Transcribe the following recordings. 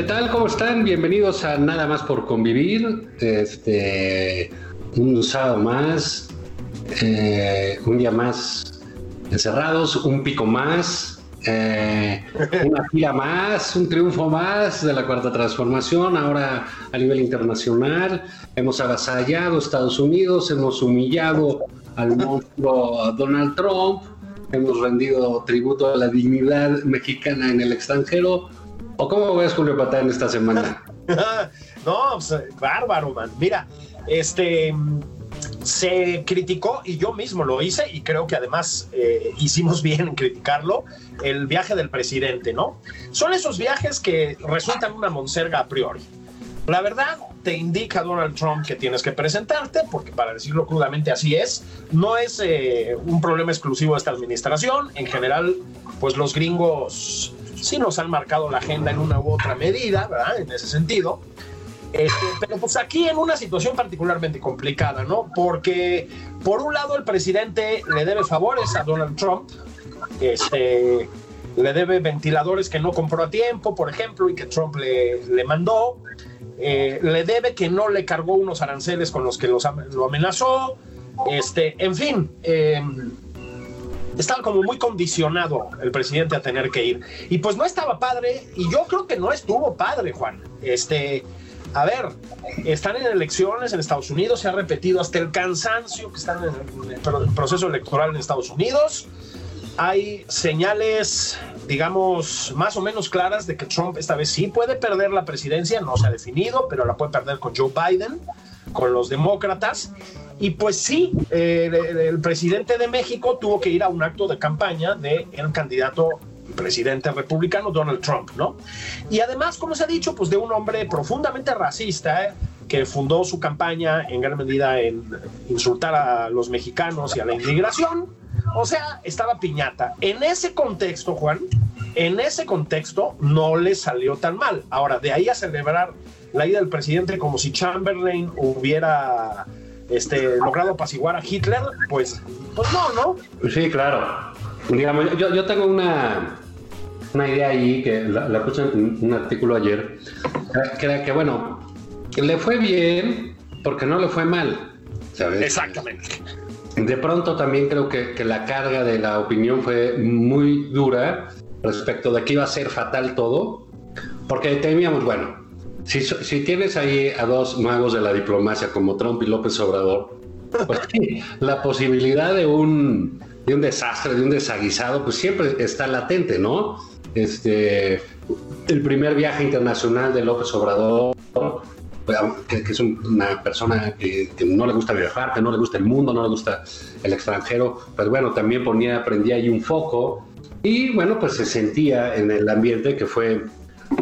¿Qué tal? ¿Cómo están? Bienvenidos a Nada más por convivir. Este, un sábado más, eh, un día más encerrados, un pico más, eh, una gira más, un triunfo más de la cuarta transformación. Ahora a nivel internacional hemos avasallado a Estados Unidos, hemos humillado al monstruo Donald Trump, hemos rendido tributo a la dignidad mexicana en el extranjero. ¿O cómo ves, Julio Patán, esta semana? no, pues, bárbaro, man. Mira, este se criticó y yo mismo lo hice y creo que además eh, hicimos bien en criticarlo el viaje del presidente, ¿no? Son esos viajes que resultan una monserga a priori. La verdad te indica Donald Trump que tienes que presentarte, porque para decirlo crudamente así es, no es eh, un problema exclusivo de esta administración, en general, pues los gringos sí nos han marcado la agenda en una u otra medida, ¿verdad? En ese sentido. Este, pero pues aquí en una situación particularmente complicada, ¿no? Porque por un lado el presidente le debe favores a Donald Trump, este, le debe ventiladores que no compró a tiempo, por ejemplo, y que Trump le, le mandó, eh, le debe que no le cargó unos aranceles con los que los, lo amenazó, este, en fin. Eh, estaba como muy condicionado el presidente a tener que ir. Y pues no estaba padre, y yo creo que no estuvo padre, Juan. Este, a ver, están en elecciones en Estados Unidos, se ha repetido hasta el cansancio que están en el proceso electoral en Estados Unidos. Hay señales, digamos, más o menos claras de que Trump esta vez sí puede perder la presidencia, no se ha definido, pero la puede perder con Joe Biden, con los demócratas. Y pues sí, eh, el presidente de México tuvo que ir a un acto de campaña del el candidato presidente republicano Donald Trump, ¿no? Y además, como se ha dicho, pues de un hombre profundamente racista, ¿eh? que fundó su campaña en gran medida en insultar a los mexicanos y a la inmigración. O sea, estaba piñata. En ese contexto, Juan, en ese contexto no le salió tan mal. Ahora, de ahí a celebrar la ida del presidente como si Chamberlain hubiera este, logrado apaciguar a Hitler, pues, pues no, ¿no? Sí, claro. Digamos, yo, yo tengo una, una idea ahí que la, la, puse en un artículo ayer, que era que, bueno, le fue bien porque no le fue mal, ¿sabes? Exactamente. De pronto también creo que, que la carga de la opinión fue muy dura respecto de que iba a ser fatal todo, porque temíamos, bueno, si, si, tienes ahí a dos magos de la diplomacia como Trump y López Obrador, pues sí, la posibilidad de un, de un desastre, de un desaguisado, pues siempre está latente, ¿no? Este, el primer viaje internacional de López Obrador, que, que es una persona que, que, no le gusta viajar, que no le gusta el mundo, no le gusta el extranjero, pues bueno, también ponía, prendía ahí un foco y bueno, pues se sentía en el ambiente que fue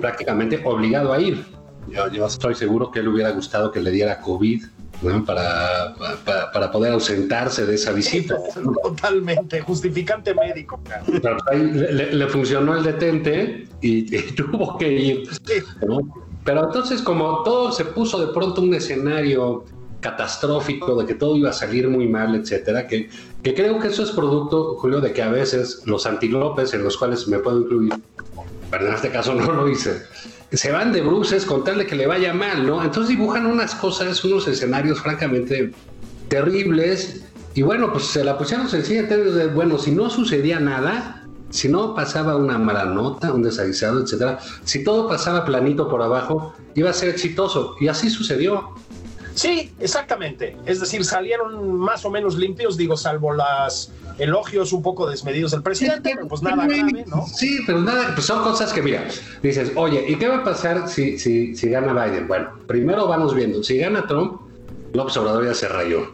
prácticamente obligado a ir. Yo, yo estoy seguro que él hubiera gustado que le diera COVID ¿no? para, para, para, poder ausentarse de esa visita. Totalmente, justificante médico. Pero ahí le, le, funcionó el detente y, y tuvo que ir. ¿no? Pero entonces como todo se puso de pronto un escenario catastrófico, de que todo iba a salir muy mal, etcétera, que, que creo que eso es producto, Julio, de que a veces los antilopes, en los cuales me puedo incluir, pero en este caso no lo hice, se van de bruces con tal de que le vaya mal, ¿no? Entonces dibujan unas cosas, unos escenarios francamente terribles, y bueno, pues se la pusieron sencilla bueno, si no sucedía nada, si no pasaba una mala nota, un desaguisado, etcétera, si todo pasaba planito por abajo, iba a ser exitoso. Y así sucedió. Sí, exactamente. Es decir, salieron más o menos limpios, digo, salvo las elogios un poco desmedidos del presidente, pero pues nada grave, ¿no? Sí, pero nada, pues son cosas que, mira, dices, oye, ¿y qué va a pasar si, si, si gana Biden? Bueno, primero vamos viendo, si gana Trump, López Obrador ya se rayó.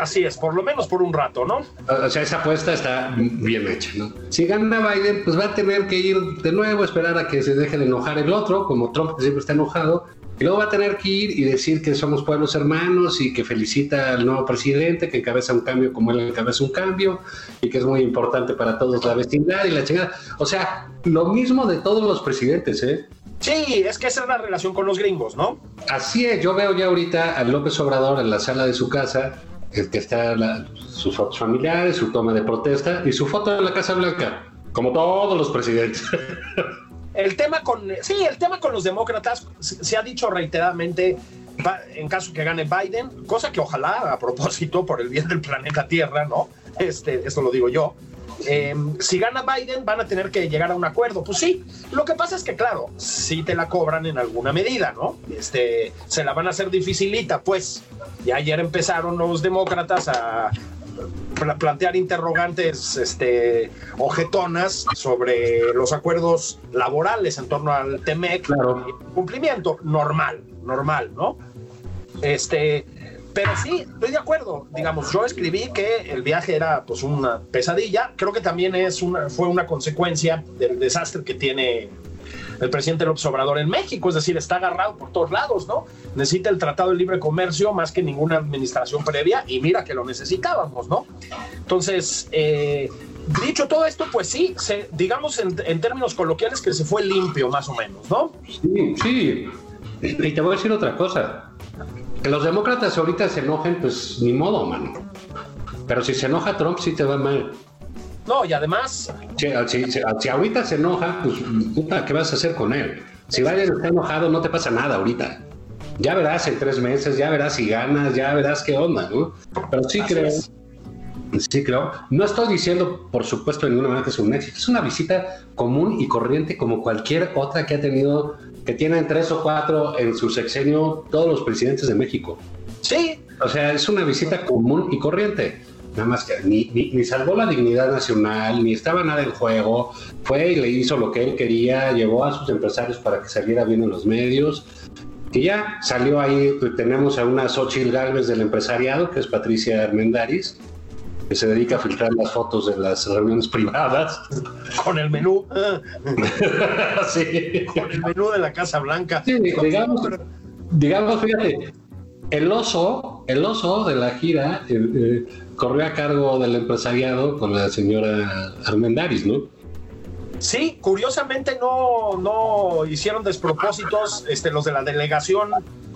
Así es, por lo menos por un rato, ¿no? O sea, esa apuesta está bien hecha, ¿no? Si gana Biden, pues va a tener que ir de nuevo, esperar a que se deje de enojar el otro, como Trump siempre está enojado, y luego va a tener que ir y decir que somos pueblos hermanos y que felicita al nuevo presidente, que encabeza un cambio como él encabeza un cambio y que es muy importante para todos la vecindad y la chingada. O sea, lo mismo de todos los presidentes, ¿eh? Sí, es que esa es la relación con los gringos, ¿no? Así es, yo veo ya ahorita a López Obrador en la sala de su casa, el que está sus fotos familiares, su toma de protesta y su foto en la Casa Blanca, como todos los presidentes. El tema con, sí, el tema con los demócratas se ha dicho reiteradamente en caso que gane Biden, cosa que ojalá a propósito por el bien del planeta Tierra, ¿no? Este, esto lo digo yo. Em, si gana Biden, van a tener que llegar a un acuerdo. Pues sí, lo que pasa es que, claro, sí te la cobran en alguna medida, ¿no? Este, se la van a hacer dificilita, pues. Y ayer empezaron los demócratas a plantear interrogantes este, ojetonas sobre los acuerdos laborales en torno al TEMEC. Claro. Cumplimiento normal, normal, ¿no? Este, pero sí, estoy de acuerdo. Digamos, yo escribí que el viaje era pues una pesadilla. Creo que también es una, fue una consecuencia del desastre que tiene el presidente López Obrador en México, es decir, está agarrado por todos lados, ¿no? Necesita el Tratado de Libre Comercio más que ninguna administración previa y mira que lo necesitábamos, ¿no? Entonces, eh, dicho todo esto, pues sí, digamos en, términos coloquiales que se fue limpio más o menos, ¿no? Sí, sí. Y te voy a decir otra cosa. Que los demócratas ahorita se enojen, pues ni modo, mano. Pero si se enoja Trump, sí te va mal. No, y además. Si, ahorita se enoja, pues puta, ¿qué vas a hacer con él? Si Biden está enojado, no te pasa nada ahorita. Ya verás en tres meses, ya verás si ganas, ya verás qué onda, ¿no? Pero sí creo. Sí, creo. No estoy diciendo, por supuesto, de ninguna manera que es un éxito. Es una visita común y corriente como cualquier otra que ha tenido, que tienen tres o cuatro en su sexenio todos los presidentes de México. Sí. O sea, es una visita común y corriente nada más que ni, ni, salvó la dignidad nacional, ni estaba nada en juego, fue y le hizo lo que él quería, llevó a sus empresarios para que saliera bien en los medios. Y ya salió ahí, tenemos a una Xochitl Galvez del empresariado, que es Patricia Armendaris, que se dedica a filtrar las fotos de las reuniones privadas. Con el menú. sí. Con el menú de la Casa Blanca. Sí, digamos, digamos, fíjate, el oso, el oso de la gira eh, eh, corrió a cargo del empresariado con la señora Armendaris, ¿no? Sí, curiosamente no, no hicieron despropósitos este, los de la delegación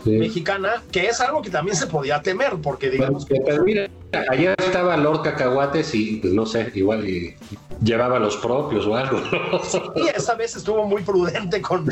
mexicana, que es algo que también se podía temer, porque digamos que... mira, ayer estaba Lord Cacahuates y pues, no sé, igual y llevaba los propios o algo. Y esta vez estuvo muy prudente con,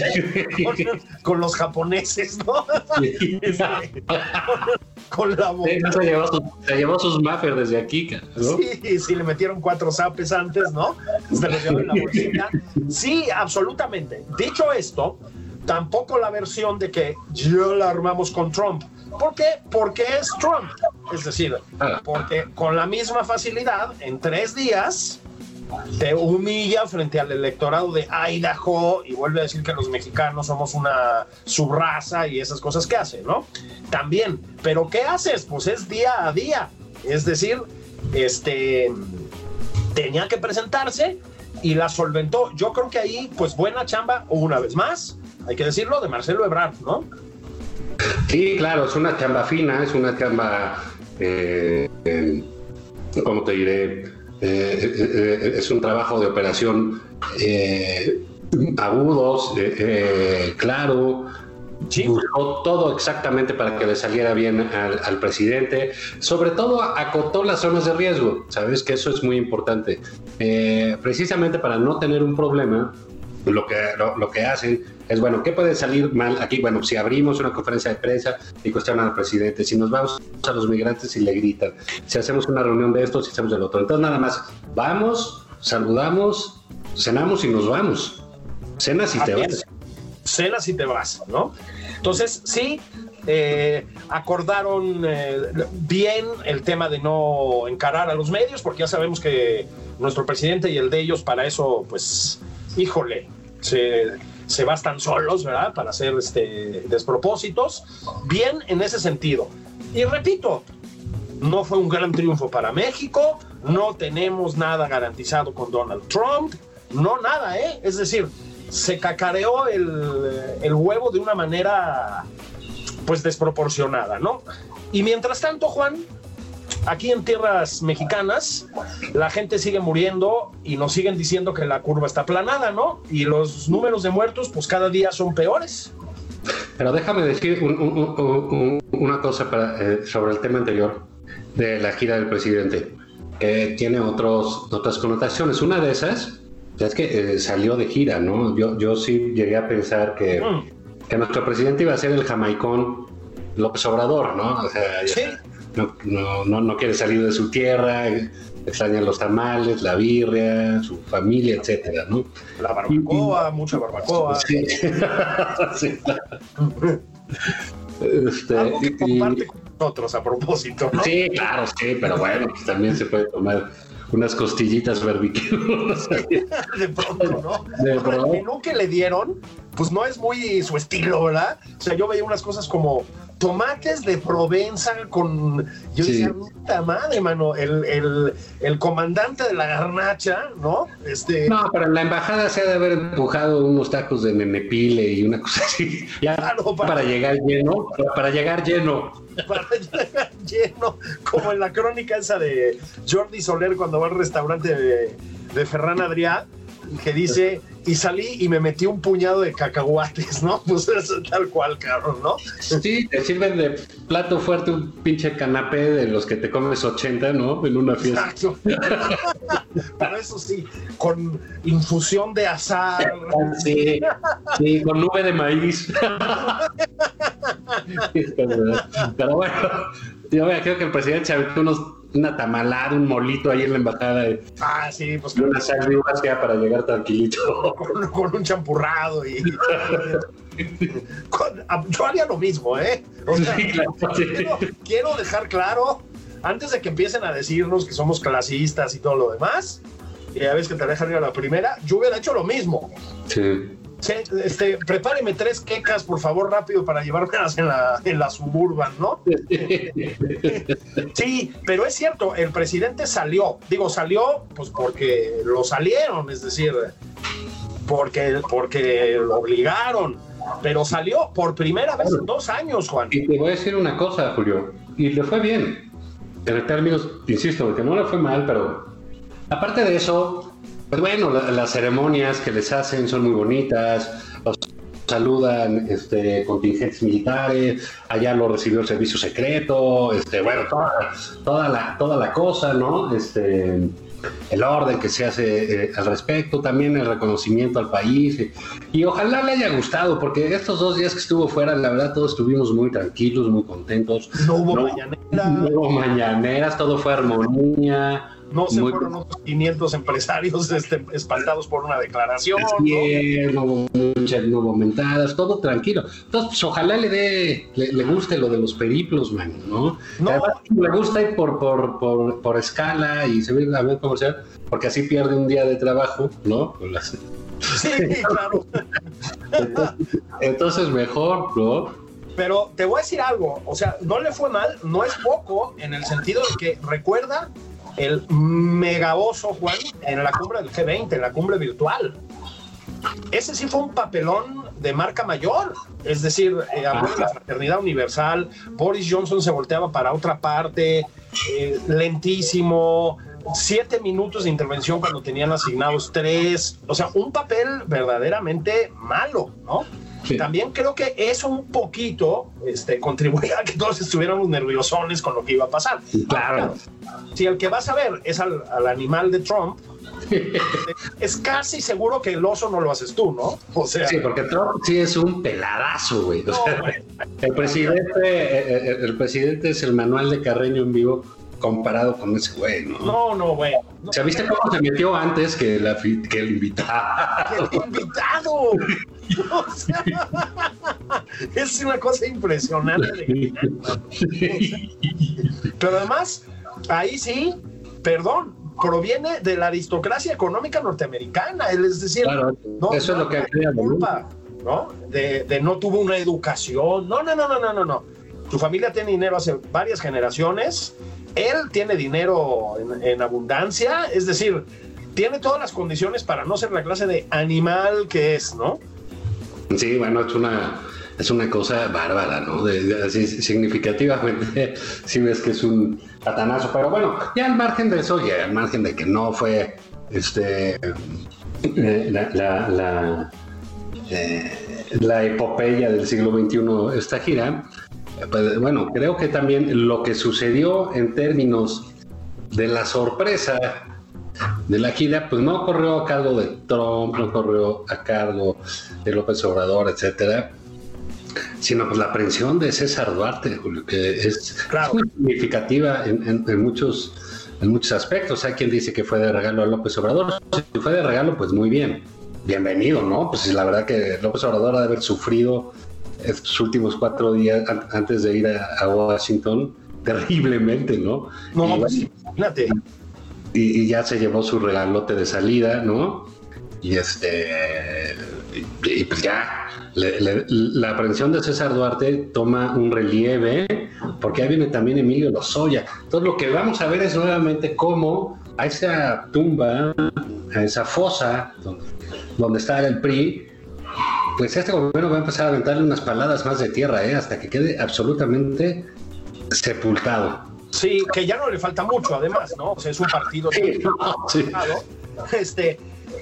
con, los japoneses, ¿no? con, la boca. se, llevó sus, se llevó sus desde aquí, ¿no? Sí, sí, le metieron cuatro zapes antes, ¿no? Se los llevó en la bolsita. Sí, absolutamente. Dicho esto, tampoco la versión de que yo la armamos con Trump. ¿Por qué? Porque es Trump. Es decir, ah. porque con la misma facilidad, en tres días, te humilla frente al electorado de Idaho y vuelve a decir que los mexicanos somos una subraza y esas cosas que hace, ¿no? También, pero ¿qué haces? Pues es día a día. Es decir, este tenía que presentarse y la solventó. Yo creo que ahí, pues buena chamba, una vez más, hay que decirlo, de Marcelo Ebrard, ¿no? Sí, claro, es una chamba fina, es una chamba, eh, eh, ¿cómo te diré? Eh, es un trabajo de operación agudos, claro, Buscó todo exactamente para que le saliera bien al, presidente. Sobre todo acotó las zonas de riesgo. Sabes que eso es muy importante. precisamente para no tener un problema, lo que, lo, que hacen es, bueno, ¿qué puede salir mal aquí? Bueno, si abrimos una conferencia de prensa y cuestionan al presidente, si nos vamos a los migrantes y le gritan, si hacemos una reunión de estos, si hacemos el otro. Entonces, nada más, vamos, saludamos cenamos y nos vamos. Cenas y te vas. Cenas y te vas, ¿no? Entonces, sí, eh, acordaron eh, bien el tema de no encarar a los medios, porque ya sabemos que nuestro presidente y el de ellos para eso, pues, híjole, se, se bastan solos, ¿verdad? Para hacer este, despropósitos. Bien en ese sentido. Y repito, no fue un gran triunfo para México, no tenemos nada garantizado con Donald Trump, no nada, ¿eh? Es decir, se cacareó el, el huevo de una manera pues desproporcionada, ¿no? Y mientras tanto, Juan, aquí en tierras mexicanas, la gente sigue muriendo y nos siguen diciendo que la curva está aplanada, ¿no? Y los números de muertos, pues cada día son peores. Pero déjame decir un, un, un, una cosa para, eh, sobre el tema anterior de la gira del presidente. Eh, tiene otros, otras connotaciones. Una de esas es que eh, salió de gira, ¿no? Yo, yo sí llegué a pensar que, mm. que, nuestro presidente iba a ser el jamaicón López Obrador, ¿no? O sea, ¿Sí? No, no, no, no, quiere salir de su tierra, extraña los tamales, la birria, su familia, etcétera, ¿no? La barbacoa, y, mucha barbacoa. Sí. sí. Este, Algo que comparte y, con nosotros a propósito, ¿no? Sí, claro, sí, pero bueno, pues también se puede tomar unas costillitas barbecue. de pronto, ¿no? De pronto. El menú que le dieron, pues no es muy su estilo, ¿verdad? O sea, yo veía unas cosas como tomates de Provenza con. Yo sí. decía, puta madre, mano, el, el, el, comandante de la garnacha, ¿no? Este... No, pero en la embajada se ha de haber empujado unos tacos de memepile y una cosa así. Ya claro, para, para, llegar lleno, para, para llegar lleno. Para llegar lleno, como en la crónica esa de Jordi Soler cuando va al restaurante de, de Ferran Adrià que dice, y salí y me metí un puñado de cacahuates, ¿no? Pues eso tal cual, cabrón, ¿no? Sí, te sirven de plato fuerte un pinche canapé de los que te comes 80, ¿no? En una fiesta. Exacto. Pero eso sí, con infusión de azar. Sí, sí con nube de maíz. Pero bueno, yo creo que el presidente aventó unos una tamalada, un molito ahí en la embajada. De, ah, sí, pues. Una sal de uvas para llegar tranquilito. Con, con un champurrado y. con, yo haría lo mismo, ¿eh? O sea, sí, claro, quiero dejar claro, antes de que empiecen a decirnos que somos clasistas y todo lo demás, y a veces que te dejan ir a la primera, yo hubiera hecho lo mismo. Sí. Este, prepáreme tres quecas, por favor, rápido para llevármelas en la, en la suburban, ¿no? sí, pero es cierto, el presidente salió, digo, salió pues porque lo salieron, es decir, porque, porque lo obligaron, pero salió por primera vez en dos años, Juan. Y te voy a decir una cosa, Julio, y le fue bien, en términos, insisto, que no le fue mal, pero aparte de eso, pues bueno, la, las ceremonias que les hacen son muy bonitas, los saludan este, contingentes militares, allá lo recibió el servicio secreto, este, bueno, toda, toda, la, toda la cosa, ¿no? Este, el orden que se hace eh, al respecto, también el reconocimiento al país. Y, y, ojalá le haya gustado, porque estos dos días que estuvo fuera, la verdad, todos estuvimos muy tranquilos, muy contentos. No hubo no, mañaneras. No hubo mañaneras, todo fue armonía. No se Muy... fueron otros 500 empresarios este, espantados por una declaración. Bien, ¿no? hubo muchas, no mentadas, todo tranquilo. Entonces, pues, ojalá le dé, le, le, guste lo de los periplos, man, ¿no? no. Además, le gusta ir por, por, por, por escala y se ve a ver cómo sea, porque así pierde un día de trabajo, ¿no? Las... Sí, claro. entonces, entonces, mejor, ¿no? Pero te voy a decir algo, o sea, no le fue mal, no es poco, en el sentido de que recuerda el megaboso, Juan, en la cumbre del G20, en la cumbre virtual. Ese sí fue un papelón de marca mayor, es decir, eh, habló de la fraternidad universal, Boris Johnson se volteaba para otra parte, eh, lentísimo, siete minutos de intervención cuando tenían asignados tres, o sea, un papel verdaderamente malo, ¿no? Sí. También creo que eso un poquito este, contribuía a que todos estuviéramos nerviosones con lo que iba a pasar. Claro. Si el que vas a ver es al, al animal de Trump, es casi seguro que el oso no lo haces tú, ¿no? O sea, sí, porque Trump sí es un peladazo, güey. O sea, no, el presidente, el, el, presidente es el manual de Carreño en vivo comparado con ese güey, ¿no? No, no, güey. O sea, ¿viste cómo se metió antes que, la, que el invitado? ¡El invitado! O sea, es una cosa impresionante. De Pero además, ahí sí, perdón, proviene de la aristocracia económica norteamericana, es decir, claro, no, eso es lo que hay culpa, ¿no? De, de, no tuvo una educación, no, no, no, no, no, no, no. Tu familia tiene dinero hace varias generaciones, él tiene dinero en, abundancia, es decir, tiene todas las condiciones para no ser la clase de animal que es, ¿no? Sí, bueno, es una, es una cosa bárbara, ¿no? Así, significativamente, si ves que es un patanazo. Pero bueno, ya al margen de eso, ya al margen de que no fue este, eh, la, la, la, eh, la, epopeya del siglo XXI, esta gira, pues, bueno, creo que también lo que sucedió en términos de la sorpresa de la gira, pues no corrió a cargo de Trump, no corrió a cargo de López Obrador, etcétera, sino pues la aprehensión de César Duarte, Julio, que es, claro. muy significativa en, en, en, muchos, en muchos aspectos. Hay quien dice que fue de regalo a López Obrador. Si fue de regalo, pues muy bien. Bienvenido, ¿no? Pues la verdad que López Obrador ha de haber sufrido estos últimos cuatro días antes de ir a, a Washington terriblemente, ¿no? No, pues imagínate. Y, y, ya se llevó su regalote de salida, ¿no? Y este. Y, y pues ya. Le, le, la aprehensión de César Duarte toma un relieve, porque ahí viene también Emilio Lozoya. Entonces, lo que vamos a ver es nuevamente cómo a esa tumba, a esa fosa donde, donde está el PRI, pues este gobierno va a empezar a aventarle unas paladas más de tierra, ¿eh? hasta que quede absolutamente sepultado. Sí, que ya no le falta mucho, además, ¿no? O sea, es un partido sí, no, sí. Este,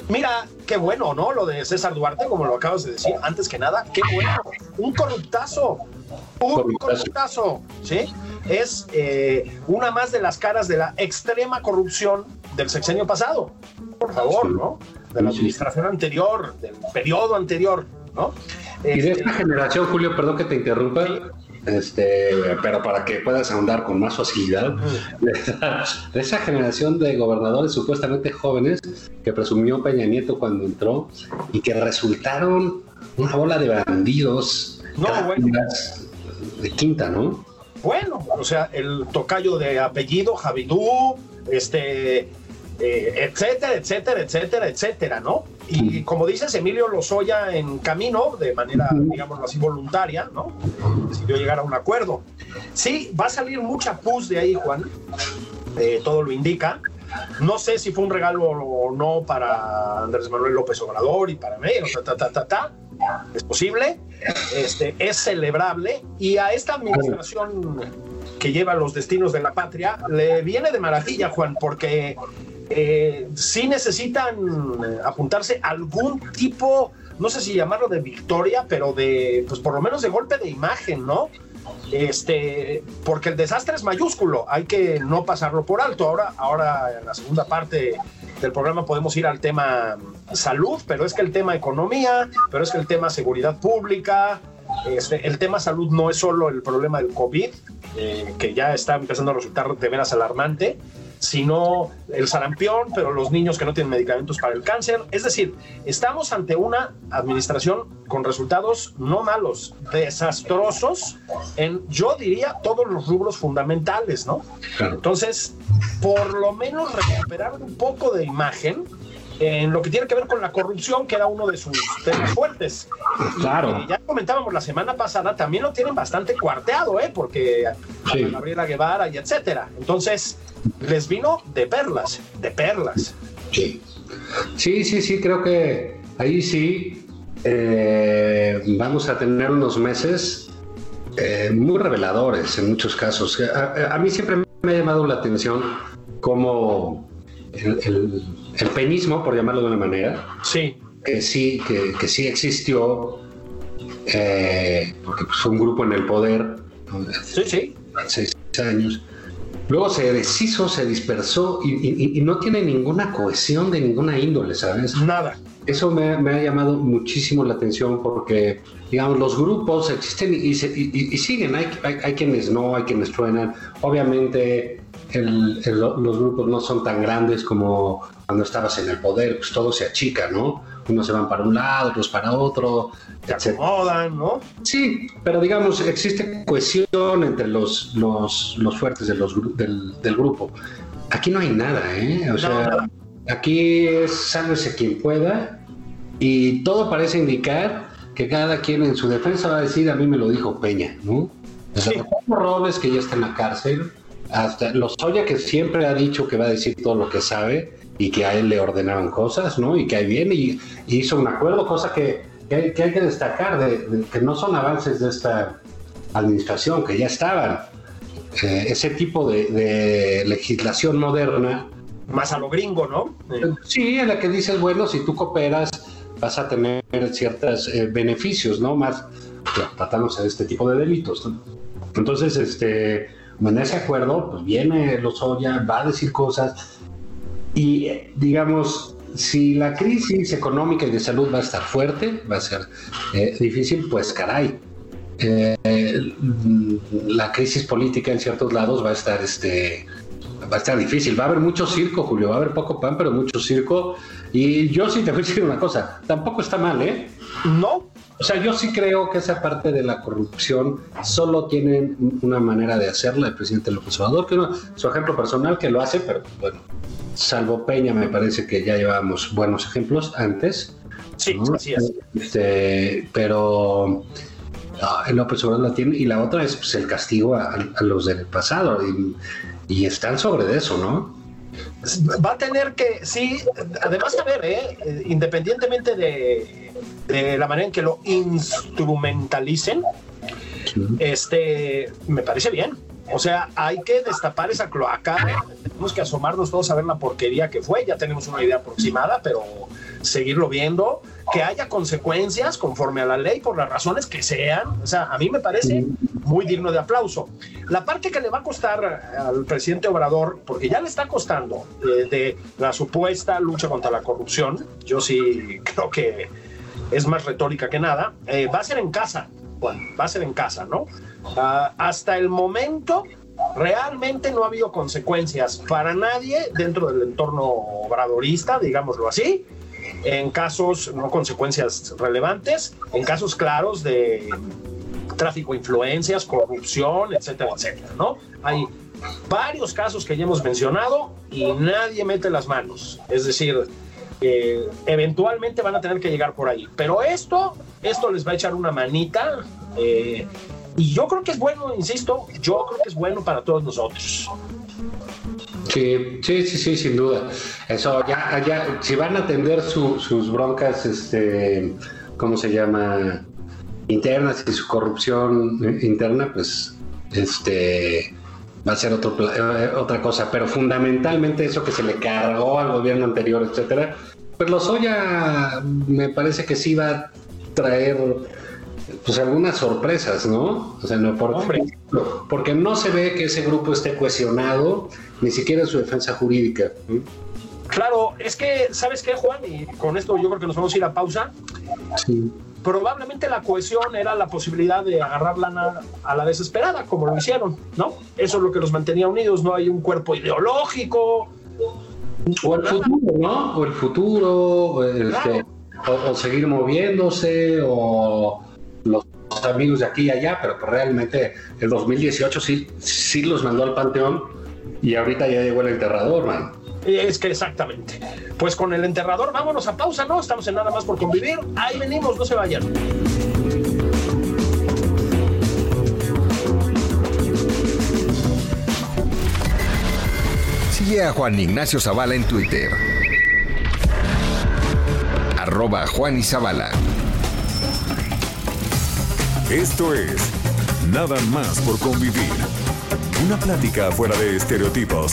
mira, qué bueno, ¿no? Lo de César Duarte, como lo acabas de decir, antes que nada, qué bueno. Un corruptazo, un corruptazo, ¿sí? Es eh, una más de las caras de la extrema corrupción del sexenio pasado. Por favor, ¿no? De la administración anterior, del periodo anterior, ¿no? Y de esta generación, Julio, perdón que te interrumpa, este, pero para que puedas ahondar con más facilidad, de esa, de esa, generación de gobernadores supuestamente jóvenes que presumió Peña Nieto cuando entró y que resultaron una bola de bandidos no, bueno. de quinta, ¿no? Bueno, o sea, el tocayo de apellido, Javidú, este, eh, etcétera, etcétera, etcétera, etcétera, ¿no? Y como dices, Emilio Lozoya en camino, de manera, digámoslo así, voluntaria, ¿no? Decidió llegar a un acuerdo. Sí, va a salir mucha pus de ahí, Juan, eh, todo lo indica. No sé si fue un regalo o no para Andrés Manuel López Obrador y para mí, ta, ta, ta, ta, ta. Es posible, este, es celebrable y a esta administración que lleva los destinos de la patria le viene de maravilla, Juan, porque eh, sí necesitan apuntarse a algún tipo, no sé si llamarlo de victoria, pero de, pues por lo menos de golpe de imagen, ¿no? Este, porque el desastre es mayúsculo, hay que no pasarlo por alto. Ahora, ahora en la segunda parte del programa podemos ir al tema salud, pero es que el tema economía, pero es que el tema seguridad pública, este, el tema salud no es solo el problema del COVID, eh, que ya está empezando a resultar de veras alarmante, sino el sarampión, pero los niños que no tienen medicamentos para el cáncer. Es decir, estamos ante una administración con resultados no malos, desastrosos en, yo diría, todos los rubros fundamentales, ¿no? Claro. Entonces, por lo menos recuperar un poco de imagen en lo que tiene que ver con la corrupción, que era uno de sus temas fuertes. Claro. Y, ya comentábamos la semana pasada, también lo tienen bastante cuarteado, ¿eh? Porque Sí. Gabriela Guevara y etcétera. Entonces, les vino de perlas, de perlas. Sí, sí, sí, sí creo que ahí sí eh, vamos a tener unos meses eh, muy reveladores en muchos casos. A, a, mí siempre me ha llamado la atención cómo el, el, el peñismo, por llamarlo de una manera, Sí, que sí, que, que sí existió, eh, porque pues, fue un grupo en el poder sí, sí. hace seis años. Luego se deshizo, se dispersó y, y, y, no tiene ninguna cohesión de ninguna índole, ¿sabes? Nada. Eso me, me ha llamado muchísimo la atención porque, digamos, los grupos existen y, se, y siguen. Hay, hay, hay, quienes no, hay quienes truenan. Obviamente, el- el- los grupos no son tan grandes como cuando estabas en el poder, pues todo se achica, ¿no? Unos se van para un lado, otros para otro, Se acomodan, ¿no? Sí, pero digamos, existe cohesión entre los, los, los fuertes de los, del, del grupo. Aquí no hay nada, ¿eh? O sea, nada. aquí es sálvese quien pueda y todo parece indicar que cada quien en su defensa va a decir, a mí me lo dijo Peña, ¿no? Desde Sí. Paco Robles, que ya está en la cárcel, hasta Lozoya, que siempre ha dicho que va a decir todo lo que sabe y que a él le ordenaban cosas, ¿no? Y que ahí viene y, y hizo un acuerdo, cosa que, que hay, que hay que destacar, de, de que no son avances de esta administración, que ya estaban. Eh, ese tipo de, de legislación moderna, Más a lo gringo, ¿no? Eh, sí, en la que dices, bueno, si tú cooperas, vas a tener ciertos beneficios, ¿no? Más tratándose de este tipo de delitos. ¿no? Entonces, este, en ese acuerdo, pues viene Lozoya, va a decir cosas y, digamos, si la crisis económica y de salud va a estar fuerte, va a ser eh, difícil, pues caray. eh, la crisis política en ciertos lados va a estar este va a estar difícil. Va a haber mucho circo, Julio. Va a haber poco pan, pero mucho circo. Y yo sí te voy a decir una cosa. Tampoco está mal, ¿eh? no, O sea, yo sí creo que esa parte de la corrupción solo tiene una manera de hacerla el presidente López Obrador, que no, su ejemplo personal que lo hace, pero bueno, salvo Peña me parece que ya llevábamos buenos ejemplos antes. sí, ¿no? así es. Este, pero ah, el López Obrador la tiene y la otra es pues, el castigo a, a los del pasado y, y están sobre eso, ¿no? Va a tener que, sí, además, a ver, ¿eh? Eh, independientemente de, de la manera en que lo instrumentalicen, este, me parece bien. O sea, hay que destapar esa cloaca. Tenemos que asomarnos todos a ver la porquería que fue. Ya tenemos una idea aproximada, pero seguirlo viendo. Que haya consecuencias conforme a la ley por las razones que sean. O sea, a mí me parece muy digno de aplauso. La parte que le va a costar al presidente Obrador, porque ya le está costando eh, de la supuesta lucha contra la corrupción, yo sí creo que es más retórica que nada, eh, va a ser en casa. Bueno, va a ser en casa, ¿no? Ah, hasta el momento, realmente no ha habido consecuencias para nadie dentro del entorno obradorista, digámoslo así, en casos, no consecuencias relevantes, en casos claros de tráfico de influencias, corrupción, etcétera, etcétera, ¿no? Hay varios casos que ya hemos mencionado y nadie mete las manos. Es decir, eventualmente van a tener que llegar por ahí. Pero esto, esto les va a echar una manita. eh, y yo creo que es bueno, insisto, yo creo que es bueno para todos nosotros. Sí, sí, sí, sin duda. Eso, ya, ya, si van a atender su- sus broncas, este, ¿cómo se llama? Internas y su corrupción interna, pues, este, va a ser otro, pla- eh, otra cosa. Pero fundamentalmente eso que se le cargó al gobierno anterior, etcétera, pues Lozoya me parece que sí va a traer, pues, algunas sorpresas, ¿no? O sea, no por Hombre. porque no se ve que ese grupo esté cohesionado, ni siquiera en su defensa jurídica. Claro, es que, ¿sabes qué, Juan? Y con esto yo creo que nos vamos a ir a pausa. Sí. Probablemente la cohesión era la posibilidad de agarrar lana a la desesperada, como lo hicieron, ¿no? Eso es lo que los mantenía unidos, no hay un cuerpo ideológico. O el futuro, ¿no? O el futuro, o, el Claro. que- o- o seguir moviéndose, o los amigos de aquí y allá, pero que realmente el 2018 sí, sí los mandó al panteón y ahorita ya llegó el enterrador, man. Es que exactamente. Pues con el enterrador, vámonos a pausa, ¿no? Estamos en nada más por convivir. Ahí venimos, no se vayan. Sigue a Juan Ignacio Zavala en Twitter. Arroba Juan y Zavala. Esto es Nada más por convivir. Una plática fuera de estereotipos.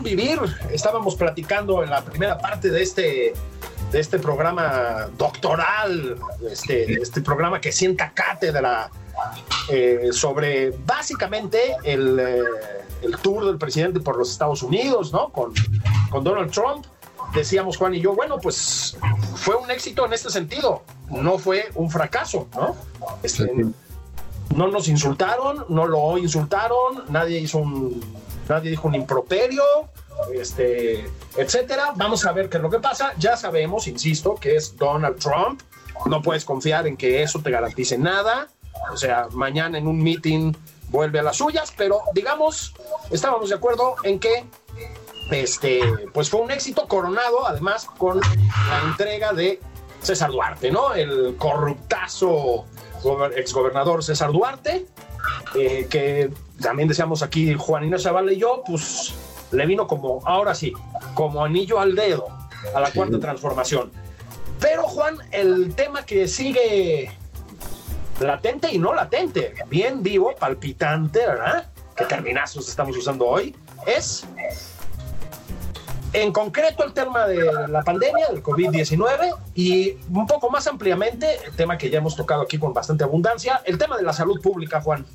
Convivir. Estábamos platicando en la primera parte de este, de este programa doctoral, este, este programa que sienta cátedra eh, sobre básicamente el, eh, el, tour del presidente por los Estados Unidos, ¿no? Con, con Donald Trump. Decíamos Juan y yo, bueno, pues fue un éxito en este sentido, no fue un fracaso, ¿no? Este, no nos insultaron, no lo insultaron, nadie hizo un, nadie dijo un improperio, este, etcétera. Vamos a ver qué es lo que pasa. Ya sabemos, insisto, que es Donald Trump. No puedes confiar en que eso te garantice nada. O sea, mañana en un meeting vuelve a las suyas, pero digamos, estábamos de acuerdo en que este, pues fue un éxito coronado, además, con la entrega de César Duarte, ¿no? El corruptazo exgobernador César Duarte, eh, que también decíamos aquí Juanina Zavala y yo, pues le vino como, ahora sí, como anillo al dedo a la cuarta transformación. Pero Juan, el tema que sigue latente y no latente, bien vivo, palpitante, ¿verdad? Que terminazos estamos usando hoy, es en concreto el tema de la pandemia, del COVID-19 y un poco más ampliamente, el tema que ya hemos tocado aquí con bastante abundancia, el tema de la salud pública, Juan.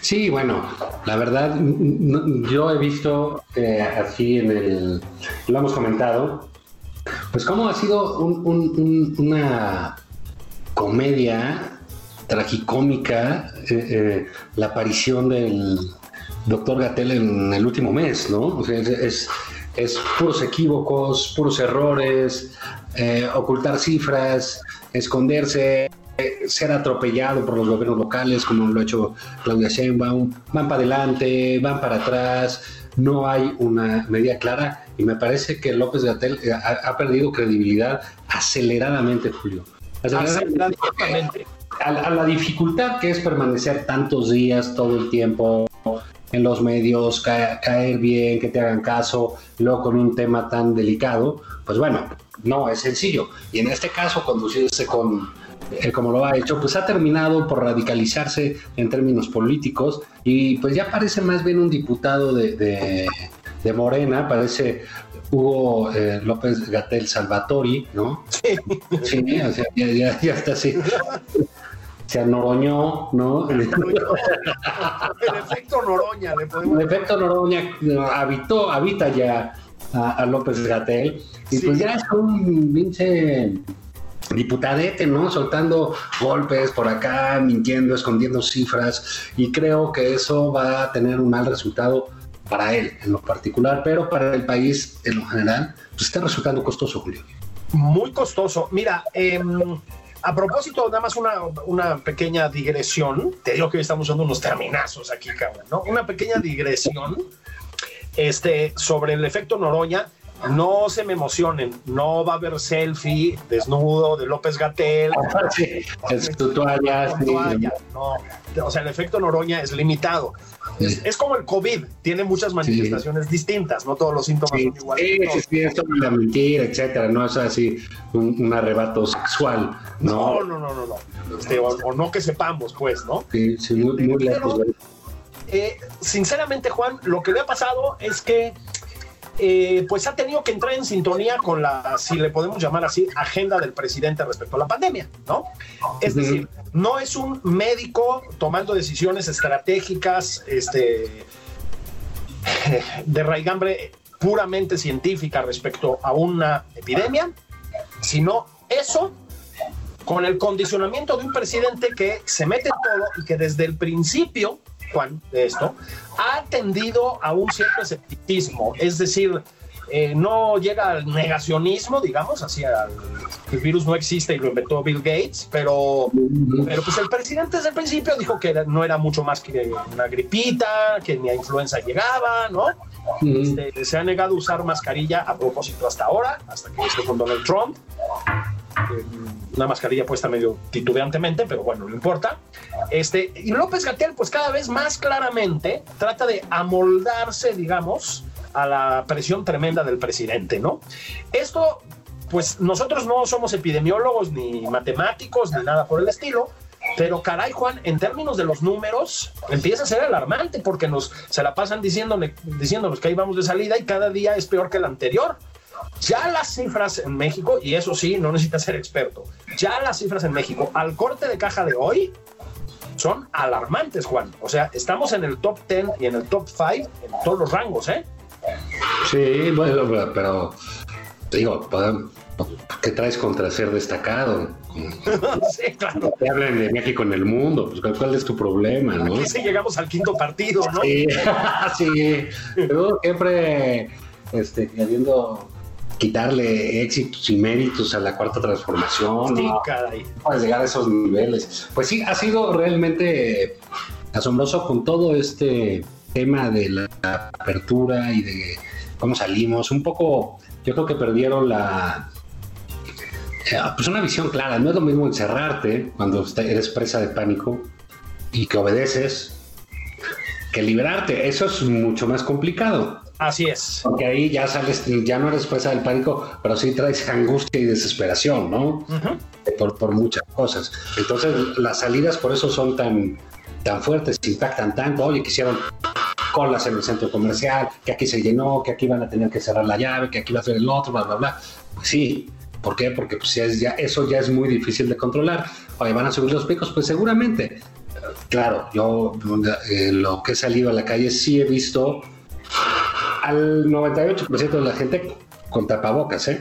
Sí, bueno, la verdad, yo he visto eh, así en el, lo hemos comentado, pues cómo ha sido una comedia tragicómica eh, eh, la aparición del doctor Gatel en el último mes, ¿no? es, es, puros equívocos, puros errores, ocultar cifras, esconderse, ser atropellado por los gobiernos locales, como lo ha hecho Claudia Sheinbaum, van para adelante, van para atrás, no hay una medida clara y me parece que López Gatel eh, ha, perdido credibilidad aceleradamente, Julio. Aceleradamente. A, la dificultad que es permanecer tantos días, todo el tiempo en los medios, caer bien, que te hagan caso, luego con un tema tan delicado, pues bueno, no es sencillo. Y en este caso, conducirse con eh, como lo ha hecho, pues ha terminado por radicalizarse en términos políticos y pues ya parece más bien un diputado de, Morena, parece Hugo eh, López Gatel Salvatori, ¿no? Sí. Sí, o sea, ya, está así. Se anoroñó, ¿no? El efecto Noroña, le podemos El efecto Noroña habitó, habita ya a, López Gatel. Y pues ya es un pinche diputadete, ¿no? Soltando golpes por acá, mintiendo, escondiendo cifras, y creo que eso va a tener un mal resultado para él en lo particular, pero para el país en lo general, pues está resultando costoso, Julio. Muy costoso. Mira, em, a propósito, nada más una, una, pequeña digresión, te digo que estamos usando unos terminazos aquí, cabrón, ¿no? Una pequeña digresión este, sobre el efecto Noroña no se me emocionen, no va a haber selfie desnudo de López Gatel. es tu toalla. no. O sea, el efecto Noroña es limitado. Es, como el COVID, tiene muchas manifestaciones distintas, no todos los síntomas son iguales. Sí, sí, es la mentira, etcétera, no es así un, arrebato sexual. No, no, no, no, no. Este, o, no que sepamos, pues, ¿no? Sí, sí, muy, muy lejos. Eh, sinceramente, Juan, lo que le ha pasado es que eh, pues ha tenido que entrar en sintonía con la, si le podemos llamar así, agenda del presidente respecto a la pandemia, ¿no? Es decir, no es un médico tomando decisiones estratégicas, este, de raigambre puramente científica respecto a una epidemia, sino eso con el condicionamiento de un presidente que se mete en todo y que desde el principio Juan, de esto, ha tendido a un cierto escepticismo, es decir, eh, no llega al negacionismo, digamos, al, el virus no existe y lo inventó Bill Gates, pero, pero pues el presidente desde el principio dijo que no era mucho más que una gripita, que ni a influenza llegaba, ¿no? Este, se ha negado a usar mascarilla a propósito hasta ahora, hasta que esto con Donald Trump una mascarilla puesta medio titubeantemente, pero bueno, no importa. Este, y López Gatel, pues cada vez más claramente trata de amoldarse, digamos, a la presión tremenda del presidente, ¿no? Esto, pues nosotros no somos epidemiólogos ni matemáticos ni nada por el estilo, Pero caray, Juan, en términos de los números, empieza a ser alarmante porque nos se la pasan diciéndole, diciéndonos que ahí vamos de salida y cada día es peor que el anterior. Ya las cifras en México, y eso sí, no necesita ser experto, ya las cifras en México al corte de caja de hoy son alarmantes, Juan. O sea, estamos en el top 10 y en el top 5 en todos los rangos, ¿eh? Sí, bueno, pero digo, ¿qué traes contra ser destacado? sí, claro. Que hablen de México en el mundo, pues ¿cuál es tu problema, no? Aquí sí llegamos al quinto partido, ¿no? Sí, sí. Pero siempre este, queriendo quitarle éxitos y méritos a la cuarta transformación. Sí, caray. Para llegar a esos niveles. Pues sí, ha sido realmente asombroso con todo este tema de la apertura y de cómo salimos. Un poco, yo creo que perdieron la, eh, pues una visión clara. No es lo mismo encerrarte cuando eres presa de pánico y que obedeces que liberarte. Eso es mucho más complicado. Así es. Porque ahí ya sales, ya no eres presa del pánico, pero sí traes angustia y desesperación, ¿no? por, por, muchas cosas. Entonces, las salidas por eso son tan, tan fuertes, impactan tanto. Oye, quisieron colas en el centro comercial, que aquí se llenó, que aquí van a tener que cerrar la llave, que aquí va a ser el otro, bla, bla, bla. Pues sí. ¿Por qué? Porque pues, ya, eso ya es muy difícil de controlar. Oye, ¿van a subir los picos? Pues seguramente. Claro, yo eh, lo que he salido a la calle sí he visto al 98% de la gente con tapabocas, ¿eh?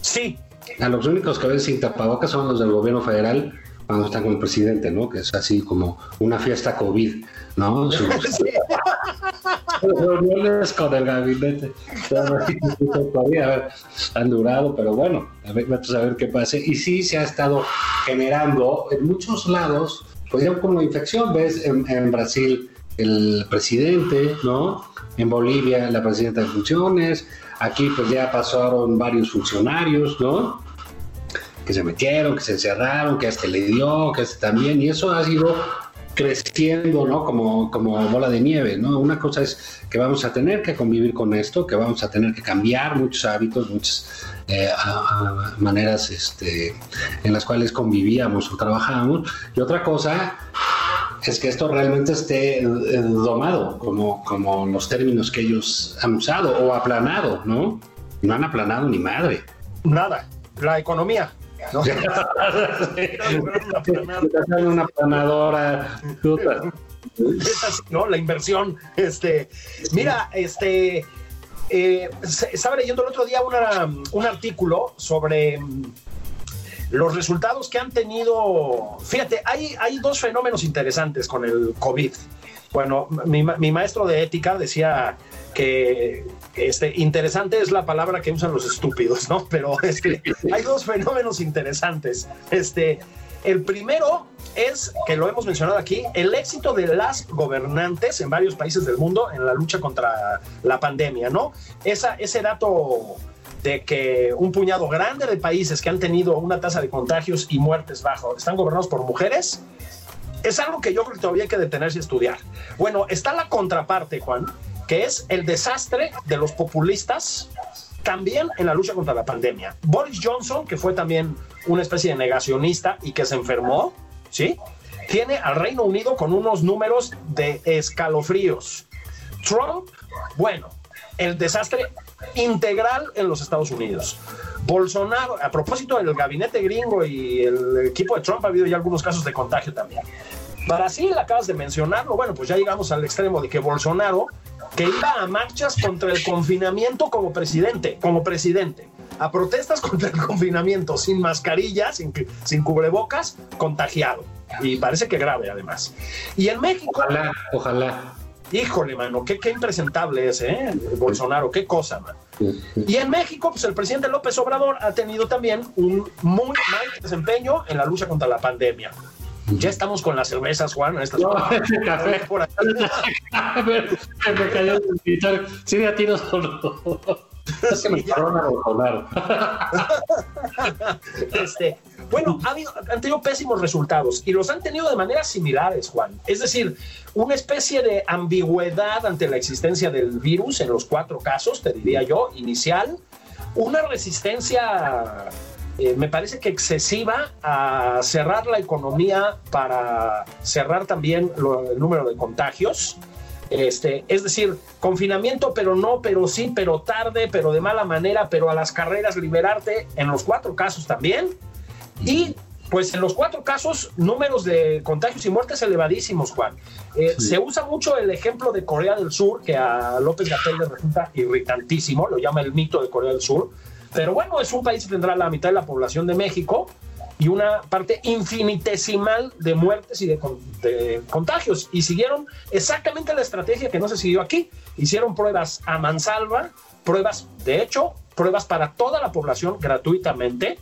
Sí. A los únicos que ven sin tapabocas son los del gobierno federal cuando están con el presidente, ¿no? Que es así como una fiesta COVID, ¿no? reuniones con el gabinete. Han durado, pero bueno, a ver, vamos a ver qué pasa. Y sí se ha estado generando en muchos lados, pues ya como infección, ves en, en Brasil el presidente, ¿no? En Bolivia la presidenta de funciones, aquí pues ya pasaron varios funcionarios, ¿no? Que se metieron, que se encerraron, que este le dio, que este también, y eso ha sido creciendo, ¿no? Como, como bola de nieve, ¿no? Una cosa es que vamos a tener que convivir con esto, que vamos a tener que cambiar muchos hábitos, muchas eh, maneras este, en las cuales convivíamos o trabajábamos, y otra cosa es que esto realmente esté eh, domado, como, como los términos que ellos han usado, o aplanado, ¿no? No han aplanado ni madre. Nada, la economía. ¿no? una aplanadora. ¿no? La inversión. Este, mira, este, eh, estaba leyendo el otro día un artículo sobre los resultados que han tenido, fíjate, hay, hay dos fenómenos interesantes con el COVID. Bueno, mi, maestro de ética decía que este, interesante es la palabra que usan los estúpidos, ¿no? Pero este, hay dos fenómenos interesantes. Este, el primero es, que lo hemos mencionado aquí, el éxito de las gobernantes en varios países del mundo en la lucha contra la pandemia, ¿no? Esa, ese dato de que un puñado grande de países que han tenido una tasa de contagios y muertes bajo están gobernados por mujeres, es algo que yo creo que todavía hay que detenerse y estudiar. Bueno, está la contraparte, Juan, que es el desastre de los populistas también en la lucha contra la pandemia. Boris Johnson, que fue también una especie de negacionista y que se enfermó, ¿sí? Tiene al Reino Unido con unos números de escalofríos. Trump, bueno, el desastre integral en los Estados Unidos. Bolsonaro, a propósito del gabinete gringo y el equipo de Trump, ha habido ya algunos casos de contagio también. Brasil, acabas de mencionarlo, bueno, pues ya llegamos al extremo de que Bolsonaro, que iba a marchas contra el confinamiento como presidente, como presidente, a protestas contra el confinamiento, sin mascarilla, sin, sin cubrebocas, contagiado. Y parece que grave además. Y en México... Ojalá, ojalá. Híjole, mano, qué, qué impresentable es, ¿eh? Bolsonaro, qué cosa, man. Y en México, pues el presidente López Obrador ha tenido también un muy mal desempeño en la lucha contra la pandemia. Ya estamos con las cervezas, Juan. Estas no, café. Por aquí. me cayó el Sí, a tiros solo. Es que me a este, bueno, ha han tenido pésimos resultados y los han tenido de maneras similares, Juan. Es decir, una especie de ambigüedad ante la existencia del virus en los cuatro casos, te diría yo, inicial, una resistencia eh, me parece que excesiva a cerrar la economía para cerrar también el número de contagios. Este, es decir, confinamiento, pero no, pero sí, pero tarde, pero de mala manera, pero a las carreras liberarte en los cuatro casos también. Y pues en los cuatro casos, números de contagios y muertes elevadísimos, Juan. Eh, se usa mucho el ejemplo de Corea del Sur, que a López Gatel le resulta irritantísimo, lo llama el mito de Corea del Sur. Pero bueno, es un país que tendrá la mitad de la población de México y una parte infinitesimal de muertes y de, contagios. Y siguieron exactamente la estrategia que no se siguió aquí. Hicieron pruebas a mansalva, pruebas, de hecho, pruebas para toda la población gratuitamente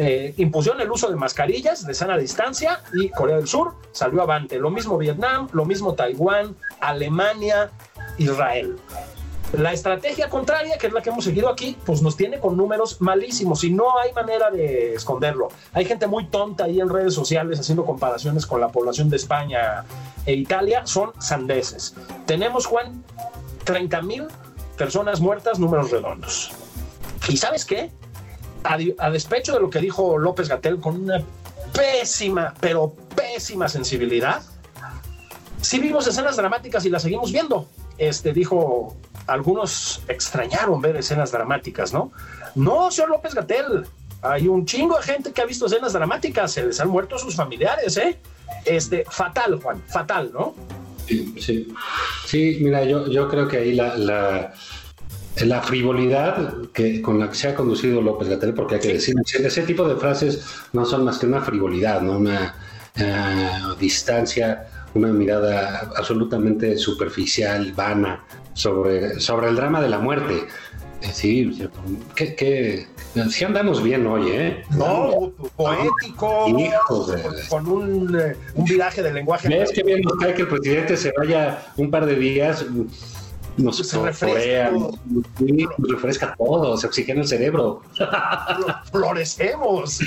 eh, impusieron el uso de mascarillas de sana distancia y Corea del Sur salió avante. Lo mismo Vietnam, lo mismo Taiwán, Alemania, Israel. La estrategia contraria, que es la que hemos seguido aquí, pues nos tiene con números malísimos y no hay manera de esconderlo. Hay gente muy tonta ahí en redes sociales haciendo comparaciones con la población de España e Italia, son sandeces. Tenemos, Juan, 30 mil personas muertas, números redondos. ¿Y sabes qué? A, despecho de lo que dijo López Gatel con una pésima, pero pésima sensibilidad, sí vimos escenas dramáticas y las seguimos viendo. Este dijo, algunos extrañaron ver escenas dramáticas, ¿no? No, señor López Gatel, hay un chingo de gente que ha visto escenas dramáticas, se les han muerto sus familiares, ¿eh? Este, fatal, Juan, fatal, ¿no? Sí, sí. sí mira, yo, yo creo que ahí la la frivolidad que, con la que se ha conducido López Gatel, porque hay que decir, ese tipo de frases no son más que una frivolidad, ¿no? una eh, distancia, una mirada absolutamente superficial, vana, sobre, sobre el drama de la muerte. Sí, que, que sí andamos bien hoy, ¿eh? No, poético, con un, eh, un, viraje del lenguaje. ¿Ves que bien nos cae que el presidente se vaya un par de días nos se refresca, nos refresca todo, se oxigena el cerebro. Florecemos.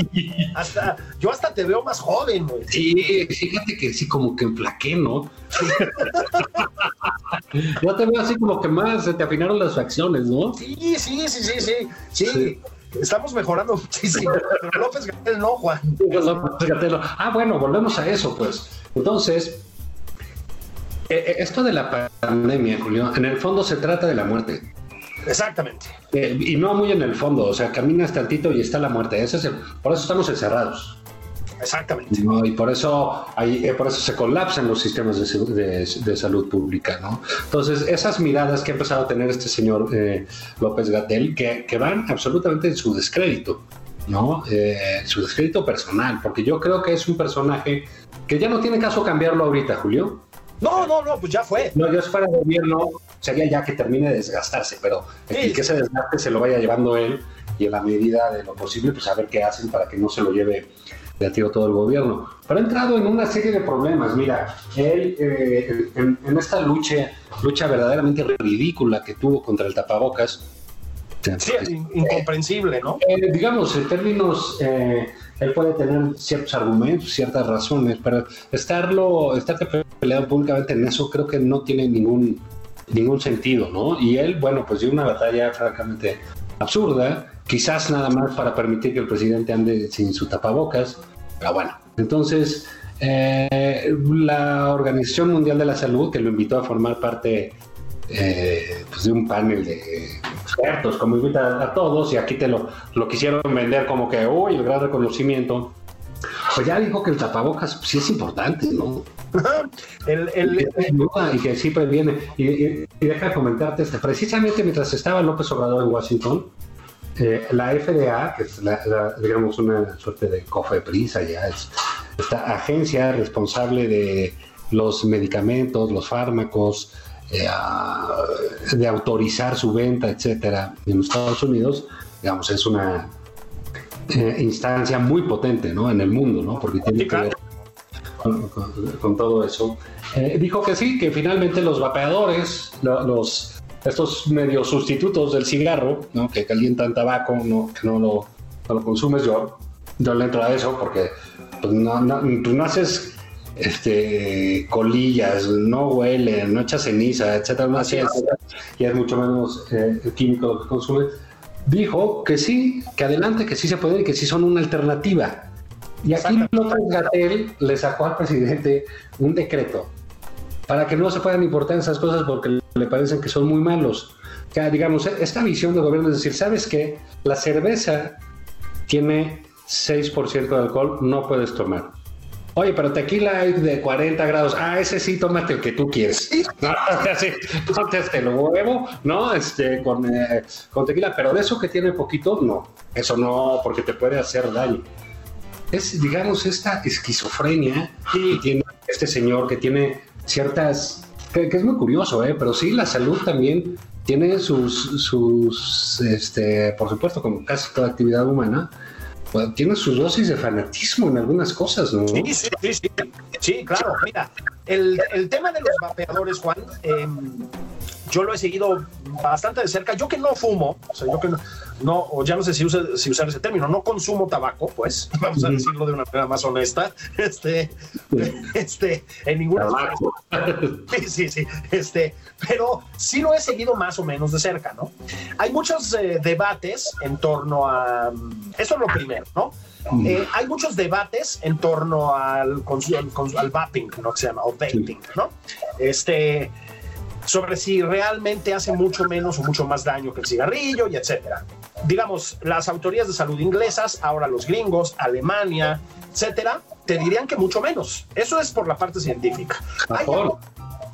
hasta, yo hasta te veo más joven, güey. Sí, fíjate que sí, como que enflaqué, ¿no? yo te veo así como que más se te afinaron las facciones, ¿no? Sí, sí, sí, sí, sí. sí. Estamos mejorando muchísimo. Pero López Gatel no, Juan. López Ah, bueno, volvemos a eso, pues. Entonces, esto de la pandemia, Julio, en el fondo se trata de la muerte. Exactamente. Eh, y no muy en el fondo, o sea, caminas tantito y está la muerte. Ese es por eso estamos encerrados. Exactamente. Y por eso, hay, por eso se colapsan los sistemas de, de, salud pública. ¿no? Entonces, esas miradas que ha empezado a tener este señor López Gatel, que, que, van absolutamente en su descrédito, ¿no? su descrédito personal, porque yo creo que es un personaje que ya no tiene caso cambiarlo ahorita, Julio. No, no, no, pues ya fue. No, yo si fuera gobierno, sería ya que termine de desgastarse, pero el que ese desgaste se lo vaya llevando él y en la medida de lo posible, pues a ver qué hacen para que no se lo lleve de tiro todo el gobierno. Pero ha entrado en una serie de problemas. Mira, él eh, en, esta lucha, lucha verdaderamente ridícula que tuvo contra el tapabocas. Sí, incomprensible, ¿no? Eh, digamos, en términos eh, él puede tener ciertos argumentos, ciertas razones, pero estarlo, estar peleando públicamente en eso creo que no tiene ningún, ningún sentido, ¿no? Y él, bueno, pues dio una batalla francamente absurda, quizás nada más para permitir que el presidente ande sin su tapabocas, pero bueno, entonces eh, la Organización Mundial de la Salud, que lo invitó a formar parte eh, pues de un panel de expertos, como invita a todos, y aquí te lo, lo quisieron vender como que, uy, el gran reconocimiento. Pues ya dijo que el tapabocas sí es importante, ¿no? el, el, y que sí previene. Y, y, deja comentarte, este, precisamente mientras estaba López Obrador en Washington, eh, la FDA, que es la, digamos una suerte de prisa ya es esta agencia responsable de los medicamentos, los fármacos, eh, de autorizar su venta, etcétera, en los Estados Unidos, digamos, es una eh, instancia muy potente, ¿no? En el mundo, ¿no? Porque tiene que ver con, todo eso. Eh, dijo que sí, que finalmente los vapeadores, los estos medios sustitutos del cigarro, ¿no? Que calientan tabaco, no, que no lo, no lo consumes yo, yo le entro a eso porque pues, no, no, tú no haces este, colillas, no huele, no echa ceniza, etcétera, y es mucho menos eh, químico lo que consume. dijo que sí, que adelante, que sí se puede y que sí son una alternativa. Y aquí López Gatel le sacó al presidente un decreto para que no se puedan importar esas cosas porque le parecen que son muy malos. Que, digamos, esta visión del gobierno es decir, ¿sabes qué? La cerveza tiene 6% de alcohol, no puedes tomar. Oye, pero tequila hay de 40 grados. Ah, ese sí, tómate el que tú quieres. No, así, tómate el huevo, ¿no? Este, con, eh, con tequila, pero de eso que tiene poquito, no. Eso no, porque te puede hacer daño. Es, digamos, esta esquizofrenia que tiene este señor, que tiene ciertas. que, que es muy curioso, ¿eh? Pero sí, la salud también tiene sus, sus este, por supuesto, como casi toda actividad humana, pues, tiene sus dosis de fanatismo en algunas cosas, ¿no? Sí, sí, sí, sí, sí claro. Mira, el, el tema de los vapeadores, Juan, eh, yo lo he seguido bastante de cerca. Yo que no fumo, o sea, yo que no, no o ya no sé si, usa, si usar ese término, no consumo tabaco, pues, vamos a decirlo de una manera más honesta, este, este, en ninguna... Sí, sí, sí, este, pero sí lo he seguido más o menos de cerca, ¿no? Hay muchos eh, debates en torno a... Eso es lo primero, ¿no? Eh, hay muchos debates en torno al, al, al vaping, ¿no? Que se llama, o vaping, ¿no? Este, sobre si realmente hace mucho menos o mucho más daño que el cigarrillo y etcétera. Digamos, las autoridades de salud inglesas, ahora los gringos, Alemania, etcétera, te dirían que mucho menos. Eso es por la parte científica. Hay,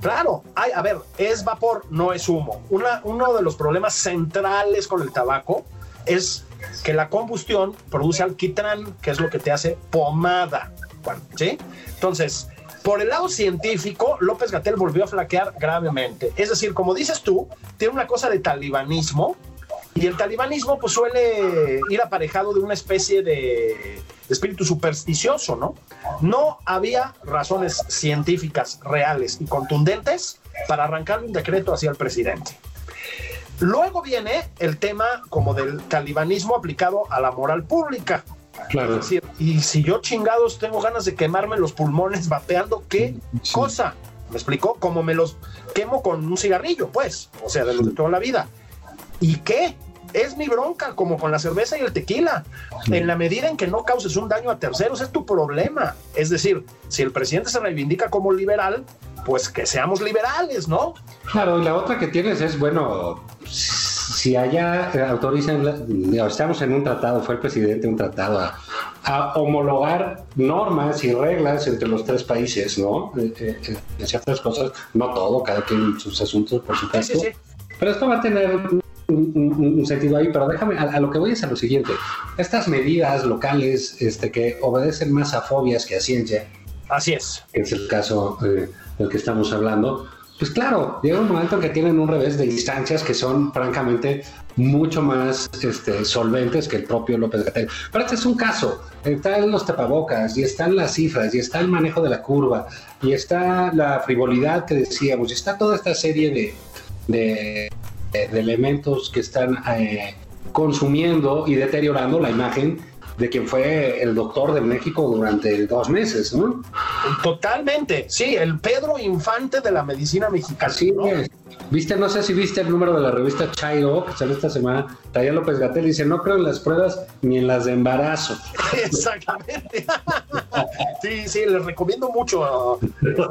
claro, hay, a ver, es vapor, no es humo. Una, uno de los problemas centrales con el tabaco es que la combustión produce alquitrán, que es lo que te hace pomada. ¿sí? Entonces, por el lado científico, López Gatel volvió a flaquear gravemente. Es decir, como dices tú, tiene una cosa de talibanismo y el talibanismo pues suele ir aparejado de una especie de espíritu supersticioso, ¿no? No había razones científicas reales y contundentes para arrancar un decreto hacia el presidente. Luego viene el tema como del talibanismo aplicado a la moral pública. Claro. Es decir, y si yo chingados tengo ganas de quemarme los pulmones vapeando, ¿qué sí. cosa? ¿Me explicó? Como me los quemo con un cigarrillo, pues, o sea, de los de toda la vida. ¿Y qué? Es mi bronca, como con la cerveza y el tequila. En la medida en que no causes un daño a terceros, es tu problema. Es decir, si el presidente se reivindica como liberal, pues que seamos liberales, ¿no? Claro, y la otra que tienes es, bueno, si allá autorizan, estamos en un tratado, fue el presidente un tratado a, a homologar normas y reglas entre los tres países, ¿no? En eh, eh, ciertas cosas, no todo, cada quien sus asuntos, por supuesto. Sí, sí, sí. Pero esto va a tener un, un, un sentido ahí, pero déjame, a, a, lo que voy es a lo siguiente. Estas medidas locales este, que obedecen más a fobias que a ciencia. Así es. Es el caso eh, del que estamos hablando pues claro, llega un momento en que tienen un revés de instancias que son francamente mucho más este, solventes que el propio López Gatel. Pero este es un caso, están los tapabocas y están las cifras y está el manejo de la curva y está la frivolidad que decíamos y está toda esta serie de, de, de elementos que están eh, consumiendo y deteriorando la imagen de quien fue el doctor de México durante dos meses, ¿no? Totalmente, sí, el Pedro Infante de la medicina mexicana. Así ¿no? es. Viste, no sé si viste el número de la revista Chairo, que salió esta semana, Taya López Gatel dice, no creo en las pruebas ni en las de embarazo. Exactamente. sí, sí, les recomiendo mucho este,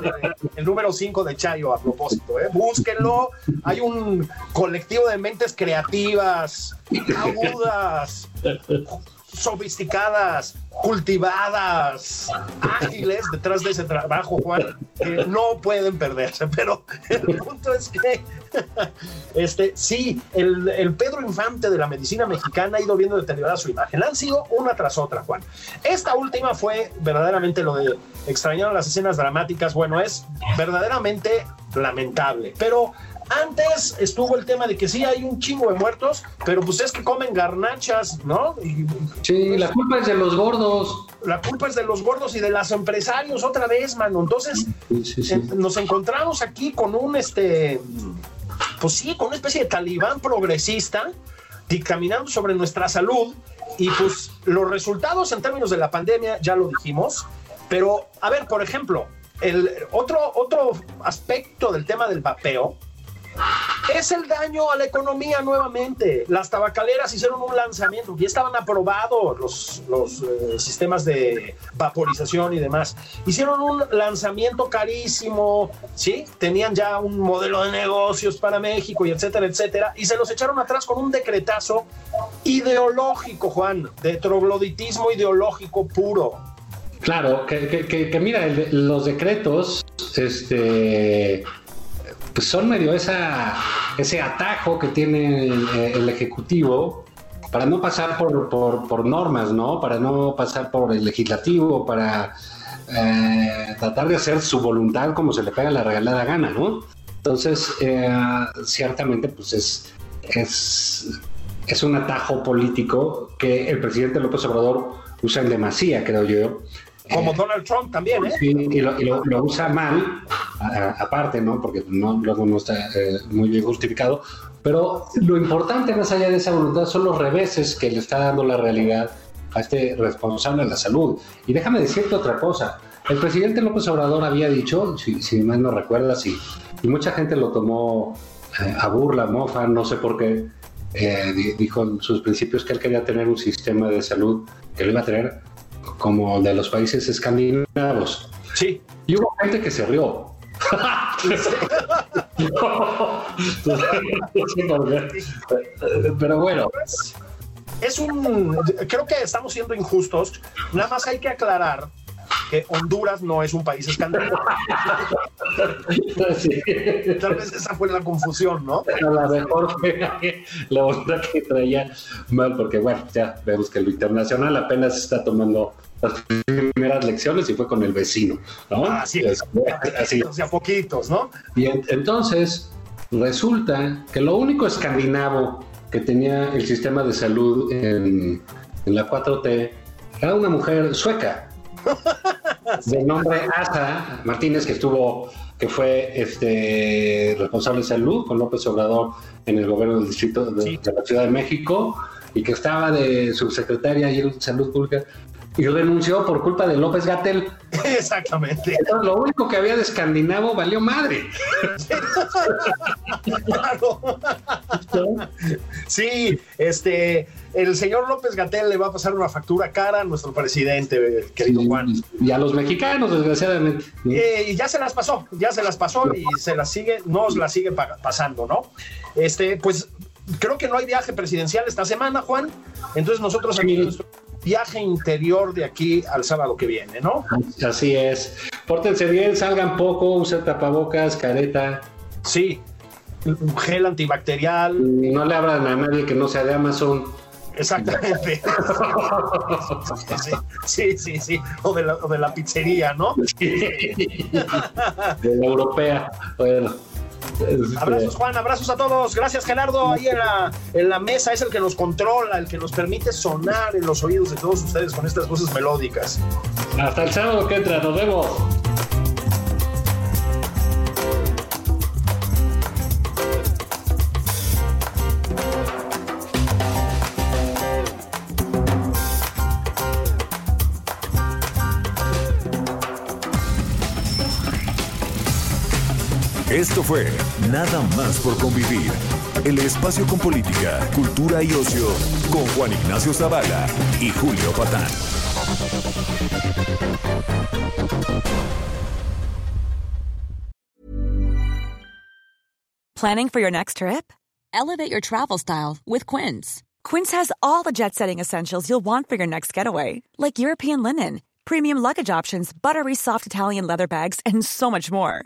el número 5 de Chairo a propósito, ¿eh? búsquenlo. Hay un colectivo de mentes creativas, agudas, sofisticadas, cultivadas, ágiles detrás de ese trabajo, Juan, que no pueden perderse. Pero el punto es que, este, sí, el, el, Pedro Infante de la medicina mexicana ha ido viendo deteriorada su imagen. Han sido una tras otra, Juan. Esta última fue verdaderamente lo de extrañaron las escenas dramáticas. Bueno, es verdaderamente lamentable, pero antes estuvo el tema de que sí hay un chingo de muertos, pero pues es que comen garnachas, ¿no? Y, sí, la culpa es de los gordos. La culpa es de los gordos y de los empresarios otra vez, mano. Entonces, sí, sí, sí. En, nos encontramos aquí con un, este, pues sí, con una especie de talibán progresista dictaminando sobre nuestra salud y pues los resultados en términos de la pandemia, ya lo dijimos, pero a ver, por ejemplo, el otro, otro aspecto del tema del vapeo Es el daño a la economía nuevamente. Las tabacaleras hicieron un lanzamiento, ya estaban aprobados los, los eh, sistemas de vaporización y demás. Hicieron un lanzamiento carísimo, ¿sí? Tenían ya un modelo de negocios para México y etcétera, etcétera. Y se los echaron atrás con un decretazo ideológico, Juan, de trogloditismo ideológico puro. Claro, que, mira, los decretos, este pues son medio esa, ese atajo que tiene el, Ejecutivo para no pasar por, por, normas, ¿no? Para no pasar por el legislativo, para eh, tratar de hacer su voluntad como se le pega la regalada gana, ¿no? Entonces, eh, ciertamente, pues es, es, es un atajo político que el presidente López Obrador usa en demasía, creo yo, como Donald Trump también, ¿eh? Y lo, usa mal, aparte, ¿no? Porque no, luego no está eh, muy bien justificado. Pero lo importante, más allá de esa voluntad, son los reveses que le está dando la realidad a este responsable de la salud. Y déjame decirte otra cosa. El presidente López Obrador había dicho, si, si mal no recuerdas, y, y mucha gente lo tomó eh, a burla, mofa, no sé por qué, eh, dijo en sus principios que él quería tener un sistema de salud que lo iba a tener como de los países escandinavos. Sí. Y hubo gente que se rió. Pero bueno. Es un. Creo que estamos siendo injustos. Nada más hay que aclarar que Honduras no es un país escandinavo. Tal vez esa fue la confusión, ¿no? A lo mejor fue la onda que traía mal, porque bueno, ya vemos que lo internacional apenas está tomando las primeras lecciones y fue con el vecino, ¿no? Así es, así. a poquitos, ¿no? Y entonces resulta que lo único escandinavo que tenía el sistema de salud en, en la 4T era una mujer sueca de nombre Asa Martínez, que estuvo, que fue este responsable de salud con López Obrador en el gobierno del distrito de, la Ciudad de México y que estaba de subsecretaria de salud pública y renunció por culpa de López Gatel. Exactamente. lo único que había de escandinavo valió madre. claro. Sí, este, el señor López Gatel le va a pasar una factura cara a nuestro presidente, querido Juan. Y a los mexicanos, desgraciadamente. Eh, y ya se las pasó, ya se las pasó y se las sigue, nos la sigue pasando, ¿no? Este, pues creo que no hay viaje presidencial esta semana, Juan. Entonces nosotros aquí viaje interior de aquí al sábado que viene, ¿no? Así es. Pórtense bien, salgan poco, usen tapabocas, careta. Sí, gel antibacterial. No le abran a nadie que no sea de Amazon. Exactamente. sí, sí, sí. O de la, o de la pizzería, ¿no? de la europea. Bueno. Abrazos, Juan, abrazos a todos. Gracias, Gerardo. Ahí en la, en la mesa es el que nos controla, el que nos permite sonar en los oídos de todos ustedes con estas voces melódicas. Hasta el sábado que entra, nos vemos. Esto fue Nada más por convivir. El espacio con política, cultura y ocio con Juan Ignacio Zavala y Julio Patán. Planning for your next trip? Elevate your travel style with Quince. Quince has all the jet setting essentials you'll want for your next getaway, like European linen, premium luggage options, buttery soft Italian leather bags, and so much more